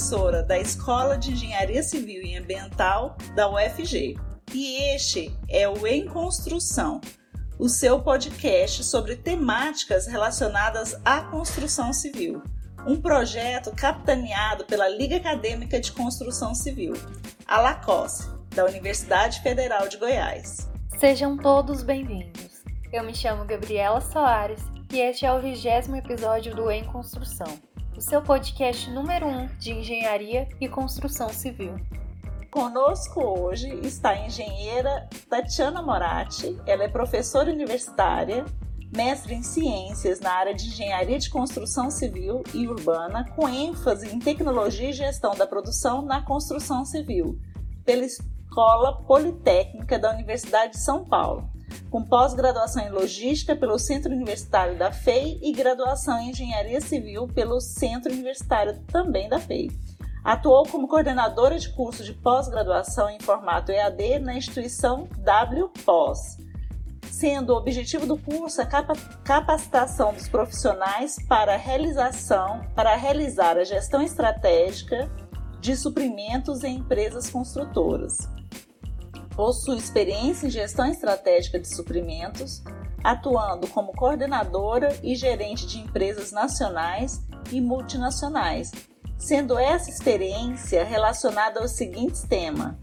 Professora da Escola de Engenharia Civil e Ambiental da UFG. E este é o Em Construção, o seu podcast sobre temáticas relacionadas à construção civil. Um projeto capitaneado pela Liga Acadêmica de Construção Civil, a LACOSE, da Universidade Federal de Goiás. Sejam todos bem-vindos. Eu me chamo Gabriela Soares e este é o vigésimo episódio do Em Construção, o seu podcast número 1 um de engenharia e construção civil. Conosco hoje está a engenheira Tatiana Moratti. Ela é professora universitária, mestre em ciências na área de engenharia de construção civil e urbana, com ênfase em tecnologia e gestão da produção na construção civil, pela Escola Politécnica da Universidade de São Paulo, com pós-graduação em logística pelo Centro Universitário da FEI e graduação em engenharia civil pelo Centro Universitário também da FEI. Atuou como coordenadora de curso de pós-graduação em formato EAD na instituição WPOS, sendo o objetivo do curso a capacitação dos profissionais para a realização, para realizar a gestão estratégica de suprimentos em empresas construtoras. Possui experiência em gestão estratégica de suprimentos, atuando como coordenadora e gerente de empresas nacionais e multinacionais, sendo essa experiência relacionada aos seguintes temas: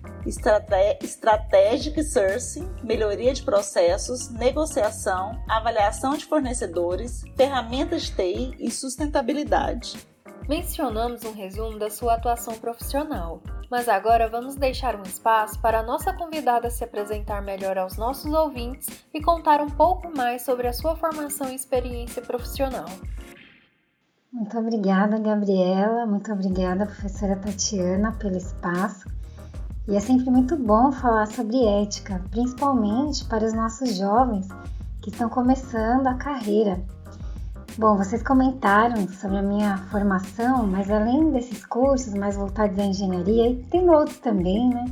Strategic Sourcing, melhoria de processos, negociação, avaliação de fornecedores, ferramentas de TI e sustentabilidade. Mencionamos um resumo da sua atuação profissional, mas agora vamos deixar um espaço para a nossa convidada se apresentar melhor aos nossos ouvintes e contar um pouco mais sobre a sua formação e experiência profissional. Muito obrigada, Gabriela. Muito obrigada, professora Tatiana, pelo espaço. E é sempre muito bom falar sobre ética, principalmente para os nossos jovens que estão começando a carreira. Bom, vocês comentaram sobre a minha formação, mas além desses cursos mais voltados à engenharia, e tem outros também, né?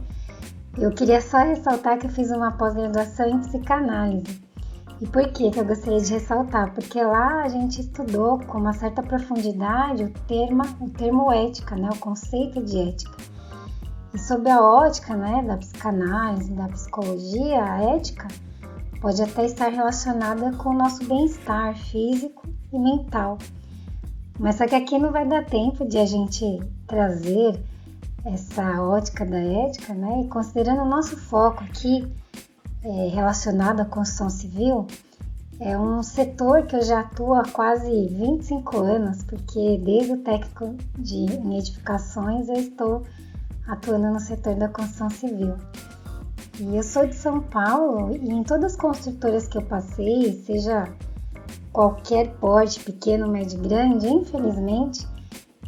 Eu queria só ressaltar que eu fiz uma pós-graduação em psicanálise. E por que, que eu gostaria de ressaltar? Porque lá a gente estudou com uma certa profundidade o termo, o termo ética, né? o conceito de ética. E sob a ótica né, da psicanálise, da psicologia, a ética pode até estar relacionada com o nosso bem-estar físico e mental. Mas só que aqui não vai dar tempo de a gente trazer essa ótica da ética, né? E considerando o nosso foco aqui é, relacionado à construção civil é um setor que eu já atuo há quase 25 anos, porque desde o técnico de em edificações eu estou atuando no setor da construção civil. E eu sou de São Paulo e em todas as construtoras que eu passei, seja qualquer porte, pequeno, médio, grande, infelizmente,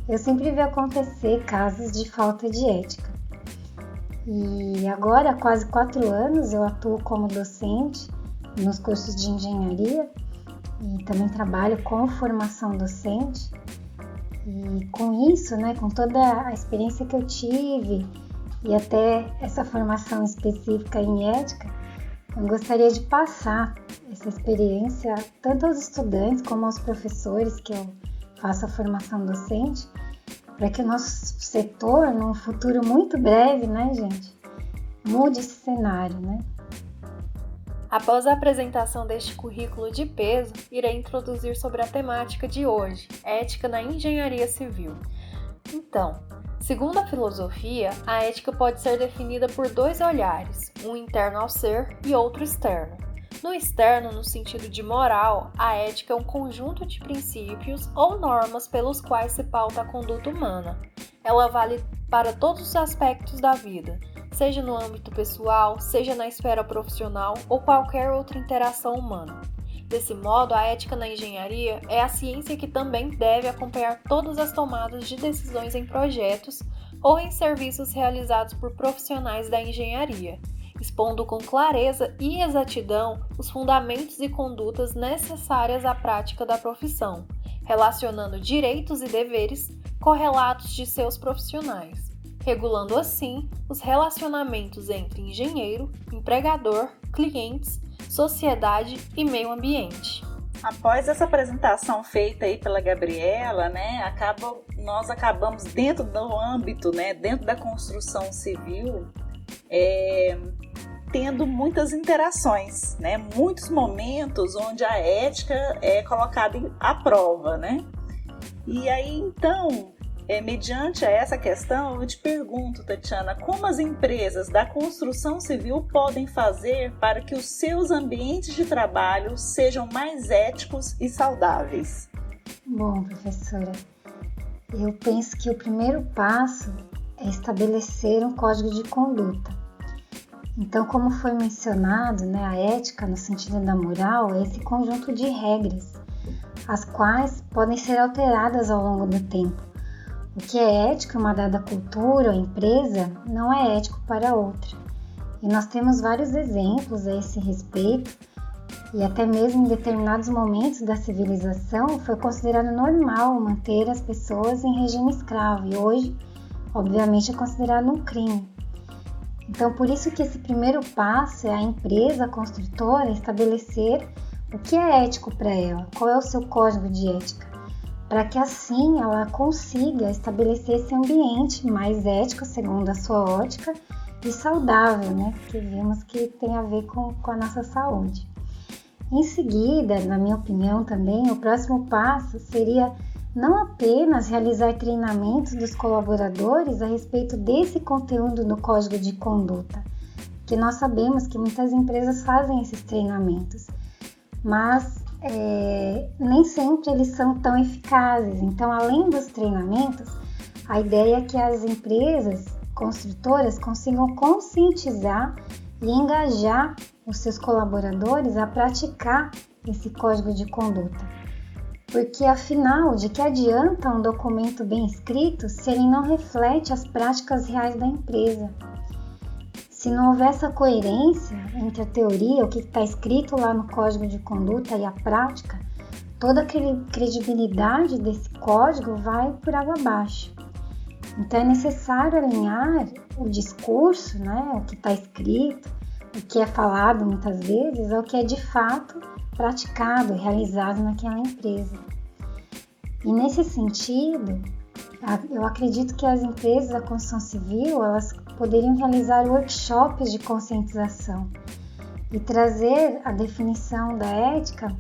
eu sempre vi acontecer casos de falta de ética. E agora, há quase quatro anos, eu atuo como docente nos cursos de engenharia e também trabalho com formação docente. E com isso, né, com toda a experiência que eu tive e até essa formação específica em ética, eu gostaria de passar essa experiência tanto aos estudantes como aos professores que eu faço a formação docente para que o nosso setor, num futuro muito breve, né, gente, mude esse cenário, né? Após a apresentação deste currículo de peso, irei introduzir sobre a temática de hoje, ética na engenharia civil. Então, segundo a filosofia, a ética pode ser definida por dois olhares, um interno ao ser e outro externo. No externo, no sentido de moral, a ética é um conjunto de princípios ou normas pelos quais se pauta a conduta humana. Ela vale para todos os aspectos da vida, seja no âmbito pessoal, seja na esfera profissional ou qualquer outra interação humana. Desse modo, a ética na engenharia é a ciência que também deve acompanhar todas as tomadas de decisões em projetos ou em serviços realizados por profissionais da engenharia expondo com clareza e exatidão os fundamentos e condutas necessárias à prática da profissão, relacionando direitos e deveres correlatos de seus profissionais, regulando assim os relacionamentos entre engenheiro, empregador, clientes, sociedade e meio ambiente. Após essa apresentação feita aí pela Gabriela, né, acaba, nós acabamos dentro do âmbito, né, dentro da construção civil, é, tendo muitas interações, né, muitos momentos onde a ética é colocada à prova, né. E aí então é, mediante a essa questão, eu te pergunto, Tatiana, como as empresas da construção civil podem fazer para que os seus ambientes de trabalho sejam mais éticos e saudáveis? Bom, professora, eu penso que o primeiro passo é estabelecer um código de conduta. Então, como foi mencionado, né, a ética no sentido da moral é esse conjunto de regras, as quais podem ser alteradas ao longo do tempo o que é ético em uma dada cultura ou empresa não é ético para outra. E nós temos vários exemplos a esse respeito, e até mesmo em determinados momentos da civilização foi considerado normal manter as pessoas em regime escravo, e hoje, obviamente, é considerado um crime. Então, por isso que esse primeiro passo é a empresa construtora estabelecer o que é ético para ela, qual é o seu código de ética para que assim ela consiga estabelecer esse ambiente mais ético, segundo a sua ótica, e saudável, né? Que vimos que tem a ver com, com a nossa saúde. Em seguida, na minha opinião também, o próximo passo seria não apenas realizar treinamentos dos colaboradores a respeito desse conteúdo no código de conduta, que nós sabemos que muitas empresas fazem esses treinamentos, mas é, nem sempre eles são tão eficazes. Então, além dos treinamentos, a ideia é que as empresas construtoras consigam conscientizar e engajar os seus colaboradores a praticar esse código de conduta. Porque afinal, de que adianta um documento bem escrito se ele não reflete as práticas reais da empresa? Se não houver essa coerência entre a teoria, o que está escrito lá no código de conduta e a prática, toda a credibilidade desse código vai por água abaixo. Então é necessário alinhar o discurso, né, o que está escrito, o que é falado muitas vezes, ao que é de fato praticado, realizado naquela empresa. E nesse sentido, eu acredito que as empresas da construção civil elas poderiam realizar workshops de conscientização e trazer a definição da ética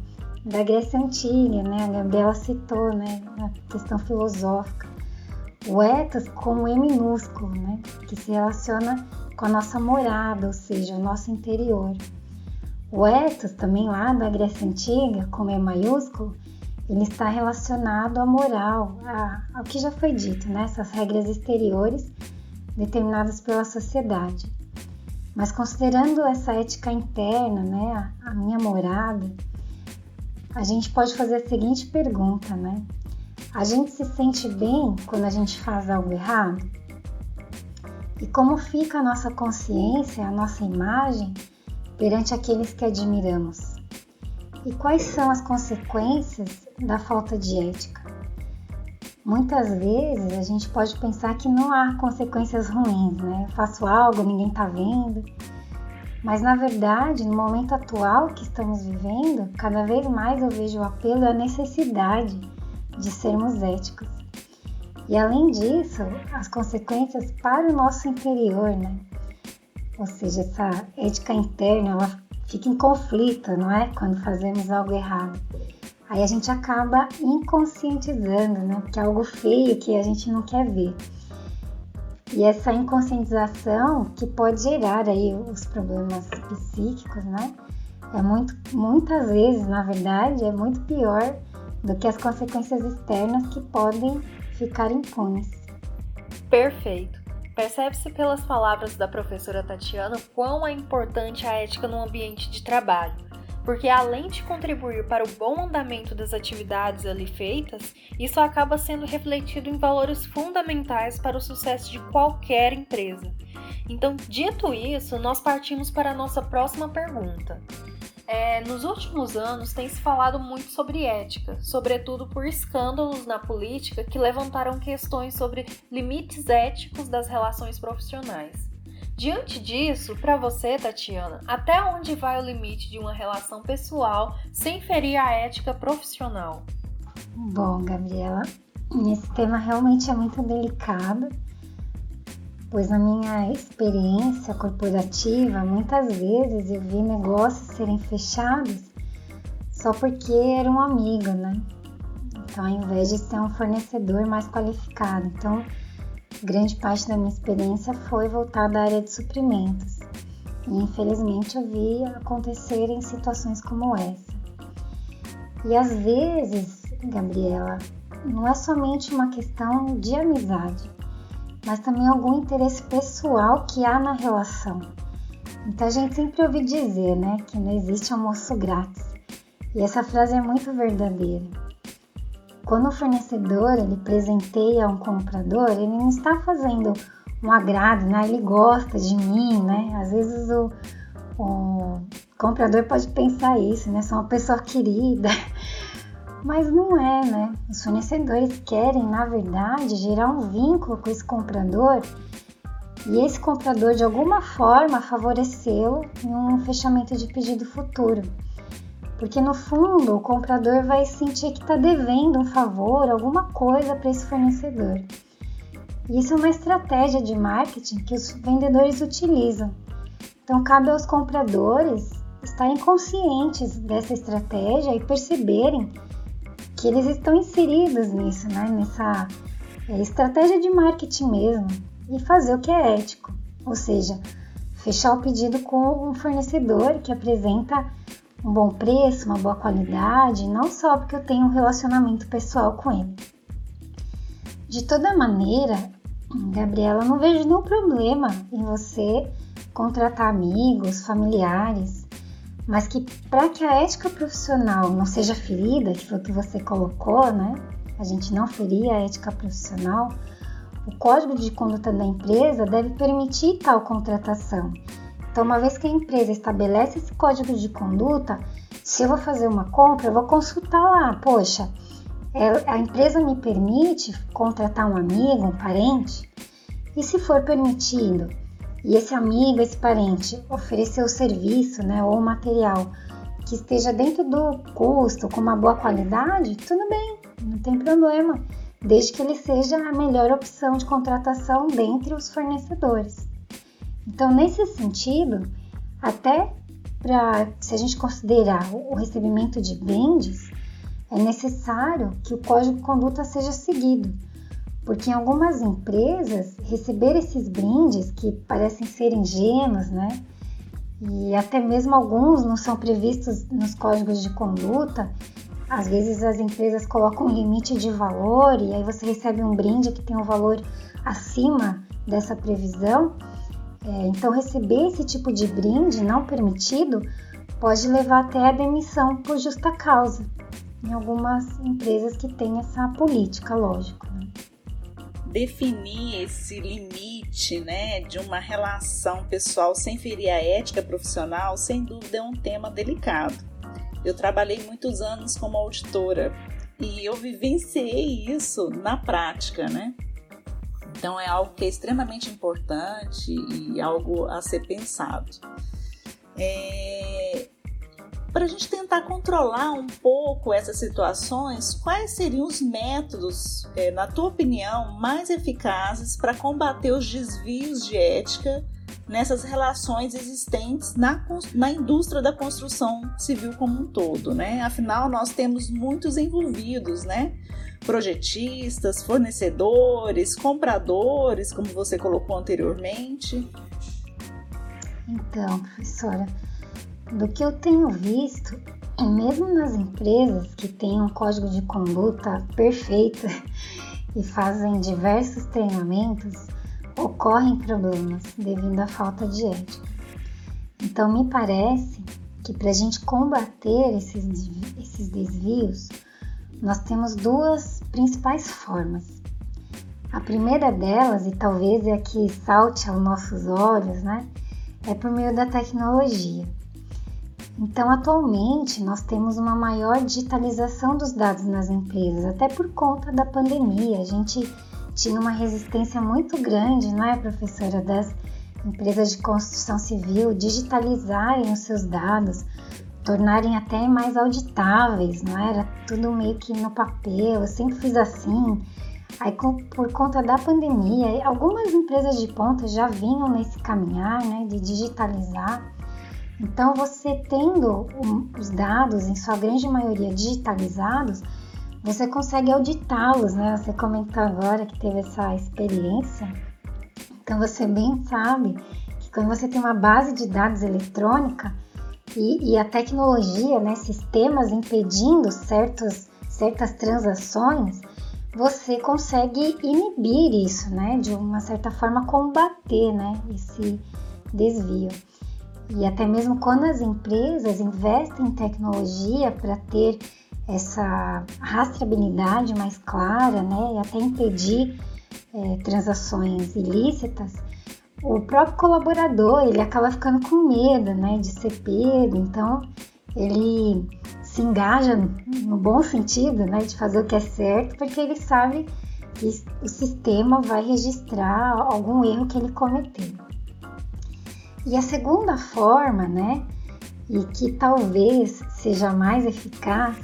da Grécia Antiga, né? A Gabriela citou, né? A questão filosófica. O ethos como E minúsculo, né? Que se relaciona com a nossa morada, ou seja, o nosso interior. O ethos, também lá da Grécia Antiga, como E maiúsculo, ele está relacionado à moral, a, ao que já foi dito, né? Essas regras exteriores determinadas pela sociedade. Mas considerando essa ética interna, né, a, a minha morada, a gente pode fazer a seguinte pergunta, né? A gente se sente bem quando a gente faz algo errado? E como fica a nossa consciência, a nossa imagem perante aqueles que admiramos? E quais são as consequências da falta de ética? Muitas vezes a gente pode pensar que não há consequências ruins, né? Eu faço algo, ninguém tá vendo. Mas na verdade, no momento atual que estamos vivendo, cada vez mais eu vejo o apelo à necessidade de sermos éticos. E além disso, as consequências para o nosso interior, né? Ou seja, essa ética interna, ela fica em conflito, não é? Quando fazemos algo errado. Aí a gente acaba inconscientizando, né? Porque é algo feio que a gente não quer ver. E essa inconscientização que pode gerar aí os problemas psíquicos, né? É muito, muitas vezes, na verdade, é muito pior do que as consequências externas que podem ficar impunes. Perfeito. Percebe-se pelas palavras da professora Tatiana quão é importante a ética no ambiente de trabalho porque além de contribuir para o bom andamento das atividades ali feitas, isso acaba sendo refletido em valores fundamentais para o sucesso de qualquer empresa. Então, dito isso, nós partimos para a nossa próxima pergunta. É, nos últimos anos tem se falado muito sobre ética, sobretudo por escândalos na política que levantaram questões sobre limites éticos das relações profissionais. Diante disso, para você, Tatiana, até onde vai o limite de uma relação pessoal sem ferir a ética profissional? Bom, Gabriela, esse tema realmente é muito delicado, pois na minha experiência corporativa, muitas vezes eu vi negócios serem fechados só porque era um amigo, né? Então, ao invés de ser um fornecedor mais qualificado. Então, grande parte da minha experiência foi voltada à área de suprimentos. E infelizmente eu vi acontecer em situações como essa. E às vezes, Gabriela, não é somente uma questão de amizade, mas também algum interesse pessoal que há na relação. Então a gente sempre ouve dizer, né, que não existe almoço grátis. E essa frase é muito verdadeira. Quando o fornecedor ele presenteia um comprador, ele não está fazendo um agrado, né? Ele gosta de mim, né? Às vezes o, o comprador pode pensar isso, né? Sou uma pessoa querida, mas não é, né? Os fornecedores querem, na verdade, gerar um vínculo com esse comprador e esse comprador de alguma forma favorecê-lo em um fechamento de pedido futuro. Porque no fundo o comprador vai sentir que está devendo um favor, alguma coisa para esse fornecedor. E isso é uma estratégia de marketing que os vendedores utilizam. Então cabe aos compradores estarem conscientes dessa estratégia e perceberem que eles estão inseridos nisso, né? nessa é, estratégia de marketing mesmo, e fazer o que é ético, ou seja, fechar o pedido com um fornecedor que apresenta um bom preço, uma boa qualidade, não só porque eu tenho um relacionamento pessoal com ele. De toda maneira, Gabriela, não vejo nenhum problema em você contratar amigos, familiares, mas que para que a ética profissional não seja ferida, que foi o que você colocou, né? A gente não ferir a ética profissional, o código de conduta da empresa deve permitir tal contratação então, uma vez que a empresa estabelece esse código de conduta, se eu vou fazer uma compra, eu vou consultar lá, poxa, é, a empresa me permite contratar um amigo, um parente? E se for permitido, e esse amigo, esse parente oferecer o serviço, né, ou material que esteja dentro do custo, com uma boa qualidade, tudo bem, não tem problema, desde que ele seja a melhor opção de contratação dentre os fornecedores. Então, nesse sentido, até para se a gente considerar o recebimento de brindes, é necessário que o código de conduta seja seguido, porque em algumas empresas receber esses brindes que parecem ser ingênuos, né? E até mesmo alguns não são previstos nos códigos de conduta. Às vezes as empresas colocam um limite de valor e aí você recebe um brinde que tem um valor acima dessa previsão. É, então, receber esse tipo de brinde não permitido pode levar até a demissão por justa causa, em algumas empresas que têm essa política, lógico. Né? Definir esse limite né, de uma relação pessoal sem ferir a ética profissional, sem dúvida, é um tema delicado. Eu trabalhei muitos anos como auditora e eu vivenciei isso na prática, né? Então é algo que é extremamente importante e algo a ser pensado. É... Para a gente tentar controlar um pouco essas situações, quais seriam os métodos, é, na tua opinião, mais eficazes para combater os desvios de ética nessas relações existentes na, na indústria da construção civil como um todo, né? Afinal, nós temos muitos envolvidos, né? Projetistas, fornecedores, compradores, como você colocou anteriormente. Então, professora, do que eu tenho visto, mesmo nas empresas que têm um código de conduta perfeito e fazem diversos treinamentos, ocorrem problemas devido à falta de ética. Então, me parece que para a gente combater esses, esses desvios, nós temos duas principais formas. A primeira delas, e talvez é a que salte aos nossos olhos, né, é por meio da tecnologia. Então, atualmente, nós temos uma maior digitalização dos dados nas empresas, até por conta da pandemia. A gente tinha uma resistência muito grande, não é, professora, das empresas de construção civil digitalizarem os seus dados, tornarem até mais auditáveis, não é? era tudo meio que no papel, eu sempre fiz assim. Aí, por conta da pandemia, algumas empresas de ponta já vinham nesse caminhar né, de digitalizar. Então, você tendo os dados, em sua grande maioria digitalizados, você consegue auditá-los, né? Você comentou agora que teve essa experiência. Então, você bem sabe que quando você tem uma base de dados eletrônica, e, e a tecnologia, né, sistemas impedindo certos, certas transações, você consegue inibir isso, né, de uma certa forma combater, né, esse desvio. E até mesmo quando as empresas investem em tecnologia para ter essa rastreabilidade mais clara, né, e até impedir é, transações ilícitas, o próprio colaborador ele acaba ficando com medo, né, de ser pego, então ele se engaja no bom sentido, né, de fazer o que é certo, porque ele sabe que o sistema vai registrar algum erro que ele cometeu. E a segunda forma, né, e que talvez seja mais eficaz,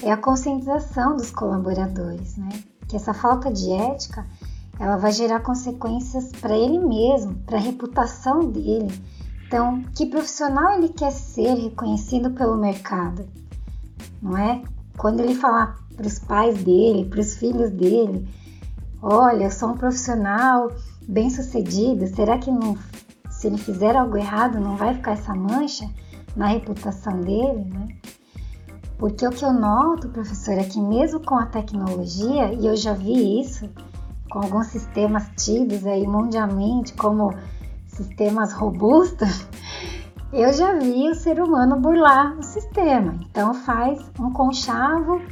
é a conscientização dos colaboradores, né? Que essa falta de ética ela vai gerar consequências para ele mesmo, para a reputação dele. Então, que profissional ele quer ser reconhecido pelo mercado? Não é? Quando ele falar para os pais dele, para os filhos dele, olha, eu sou um profissional bem sucedido, será que não, se ele fizer algo errado não vai ficar essa mancha na reputação dele, né? Porque o que eu noto, professor, é que mesmo com a tecnologia, e eu já vi isso, com alguns sistemas tidos aí mundialmente como sistemas robustos, eu já vi o ser humano burlar o sistema. Então faz um conchavo,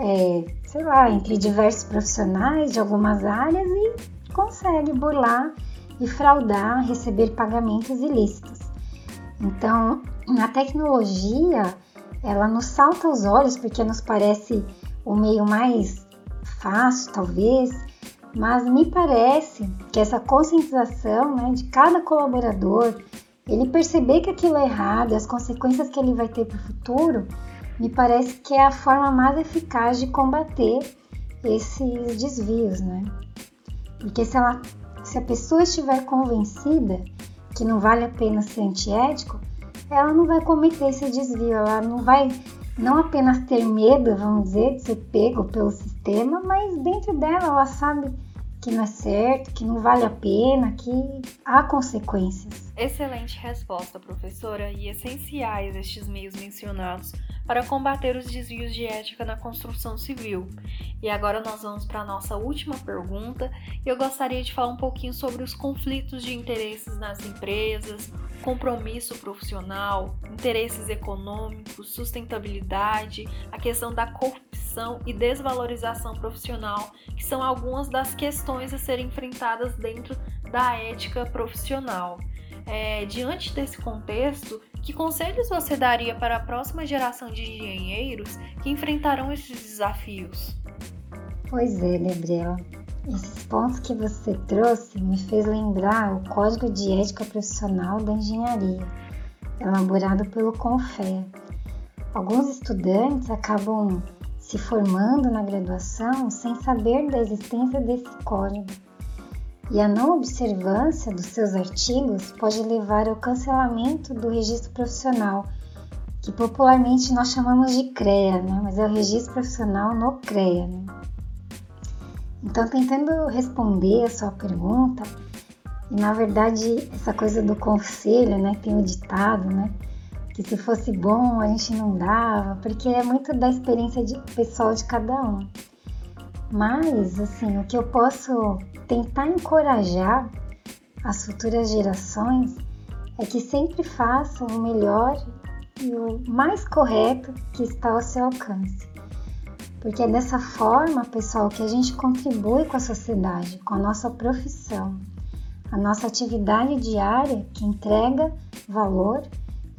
é, sei lá, entre diversos profissionais de algumas áreas e consegue burlar e fraudar, receber pagamentos ilícitos. Então, a tecnologia, ela nos salta aos olhos porque nos parece o meio mais fácil, talvez, mas me parece que essa conscientização né, de cada colaborador, ele perceber que aquilo é errado e as consequências que ele vai ter para o futuro, me parece que é a forma mais eficaz de combater esses desvios, né? Porque se, ela, se a pessoa estiver convencida que não vale a pena ser antiético, ela não vai cometer esse desvio, ela não vai não apenas ter medo, vamos dizer, de ser pego pelo sistema, mas dentro dela ela sabe que não é certo, que não vale a pena, que há consequências. Excelente resposta, professora, e essenciais estes meios mencionados para combater os desvios de ética na construção civil. E agora nós vamos para a nossa última pergunta, e eu gostaria de falar um pouquinho sobre os conflitos de interesses nas empresas, compromisso profissional, interesses econômicos, sustentabilidade, a questão da corrupção e desvalorização profissional, que são algumas das questões a serem enfrentadas dentro da ética profissional. É, diante desse contexto, que conselhos você daria para a próxima geração de engenheiros que enfrentarão esses desafios? Pois é, Gabriela. Esses pontos que você trouxe me fez lembrar o Código de Ética Profissional da Engenharia, elaborado pelo CONFEA. Alguns estudantes acabam se formando na graduação sem saber da existência desse código. E a não observância dos seus artigos pode levar ao cancelamento do registro profissional, que popularmente nós chamamos de CREA, né? mas é o registro profissional no CREA. Né? Então, tentando responder a sua pergunta, e na verdade essa coisa do conselho, né, tem o ditado, né, que se fosse bom a gente não dava, porque é muito da experiência de, pessoal de cada um. Mas, assim, o que eu posso tentar encorajar as futuras gerações é que sempre façam o melhor e o mais correto que está ao seu alcance. Porque é dessa forma, pessoal, que a gente contribui com a sociedade, com a nossa profissão, a nossa atividade diária que entrega valor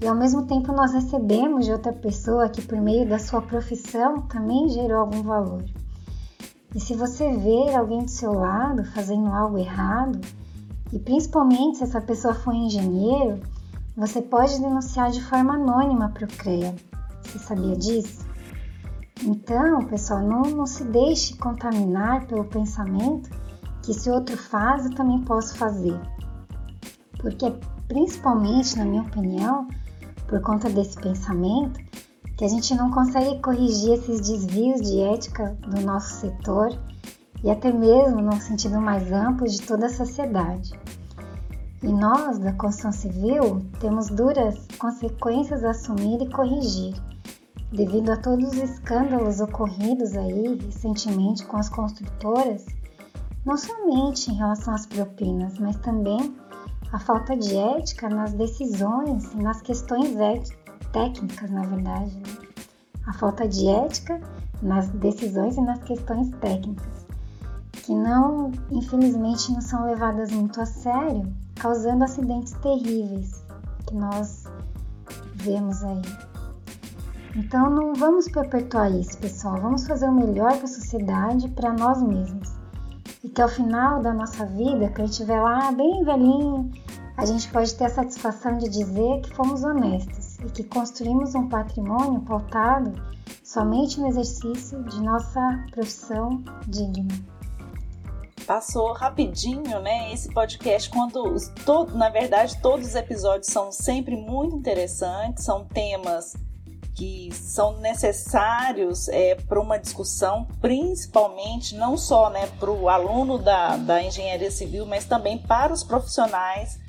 e ao mesmo tempo nós recebemos de outra pessoa que por meio da sua profissão também gerou algum valor. E se você ver alguém do seu lado fazendo algo errado, E principalmente se essa pessoa for engenheiro, você pode denunciar de forma anônima para o CREA. Você sabia disso? Então, pessoal, não, não se deixe contaminar pelo pensamento que se outro faz, eu também posso fazer. Porque, principalmente, na minha opinião, por conta desse pensamento, que a gente não consegue corrigir esses desvios de ética do nosso setor e até mesmo, no sentido mais amplo, de toda a sociedade. E nós, da construção civil, temos duras consequências a assumir e corrigir, devido a todos os escândalos ocorridos aí recentemente com as construtoras, não somente em relação às propinas, mas também a falta de ética nas decisões nas questões técnicas, na verdade. Né? A falta de ética nas decisões e nas questões técnicas, que não, infelizmente, não são levadas muito a sério, causando acidentes terríveis que nós vemos aí. Então não vamos perpetuar isso, pessoal. Vamos fazer o melhor para a sociedade, para nós mesmos. E que ao final da nossa vida, gente estiver lá bem velhinho, a gente pode ter a satisfação de dizer que fomos honestos e que construímos um patrimônio pautado somente no exercício de nossa profissão digna. Passou rapidinho, né? Esse podcast, quando todo, na verdade, todos os episódios são sempre muito interessantes, são temas que são necessários é, para uma discussão, principalmente não só né, para o aluno da, da engenharia civil, mas também para os profissionais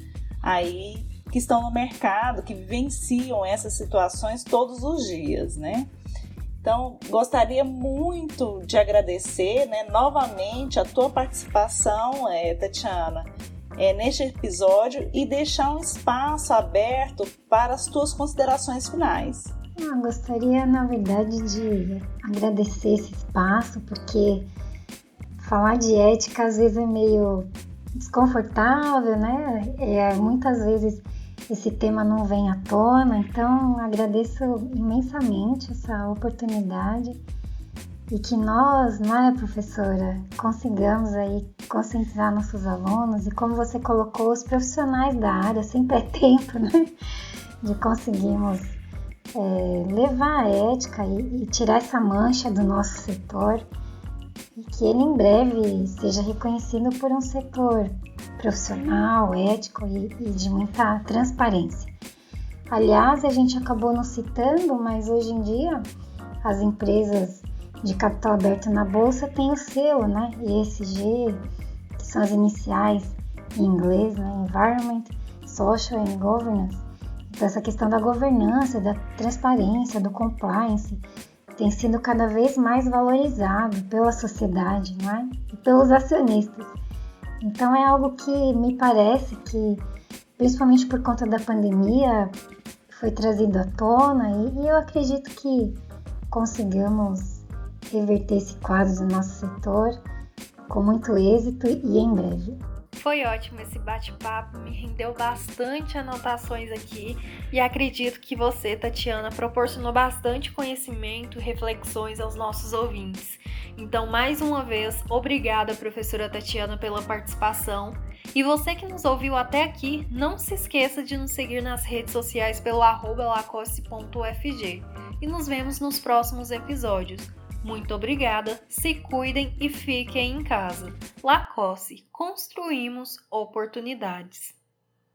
aí que estão no mercado, que vivenciam essas situações todos os dias, né? Então, gostaria muito de agradecer né, novamente a tua participação, é, Tatiana, é, neste episódio e deixar um espaço aberto para as tuas considerações finais. Ah, gostaria, na verdade, de agradecer esse espaço, porque falar de ética às vezes é meio desconfortável, né? É, muitas vezes esse tema não vem à tona, então agradeço imensamente essa oportunidade e que nós, né, professora, consigamos aí conscientizar nossos alunos e como você colocou, os profissionais da área, sempre é tempo, né, de conseguirmos é, levar a ética e, e tirar essa mancha do nosso setor e que ele em breve seja reconhecido por um setor profissional, ético e, e, de muita transparência. Aliás, a gente acabou não citando, mas hoje em dia as empresas de capital aberto na bolsa têm o selo, né? ESG, que são as iniciais em inglês, né? Environment, Social and Governance. Então, essa questão da governança, da transparência, do compliance tem sido cada vez mais valorizado pela sociedade né? e pelos acionistas. Então, é algo que me parece que, principalmente por conta da pandemia, foi trazido à tona e, e eu acredito que consigamos reverter esse quadro do nosso setor com muito êxito e em breve. Foi ótimo esse bate-papo, me rendeu bastante anotações aqui e acredito que você, Tatiana, proporcionou bastante conhecimento reflexões aos nossos ouvintes. Então, mais uma vez, obrigada, professora Tatiana, pela participação. E você que nos ouviu até aqui, não se esqueça de nos seguir nas redes sociais pelo lacoste.ufg. E nos vemos nos próximos episódios. Muito obrigada, se cuidem e fiquem em casa. Lacoste, construímos oportunidades.